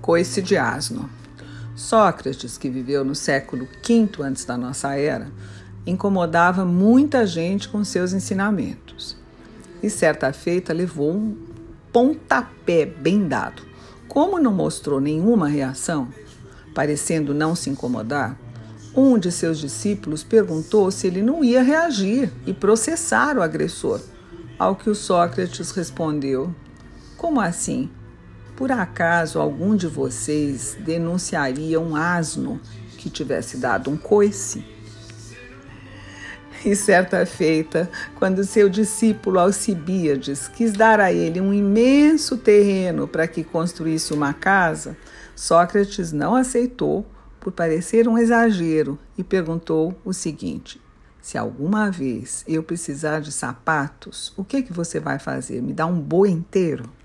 Coice de asno. Sócrates, que viveu no século V antes da nossa era, incomodava muita gente com seus ensinamentos. E certa feita levou um pontapé bem dado. Como não mostrou nenhuma reação, parecendo não se incomodar, um de seus discípulos perguntou se ele não ia reagir e processar o agressor. Ao que o Sócrates respondeu: Como assim? Por acaso algum de vocês denunciaria um asno que tivesse dado um coice? E certa feita, quando seu discípulo Alcibíades quis dar a ele um imenso terreno para que construísse uma casa, Sócrates não aceitou por parecer um exagero e perguntou o seguinte: Se alguma vez eu precisar de sapatos, o que, que você vai fazer? Me dá um boi inteiro?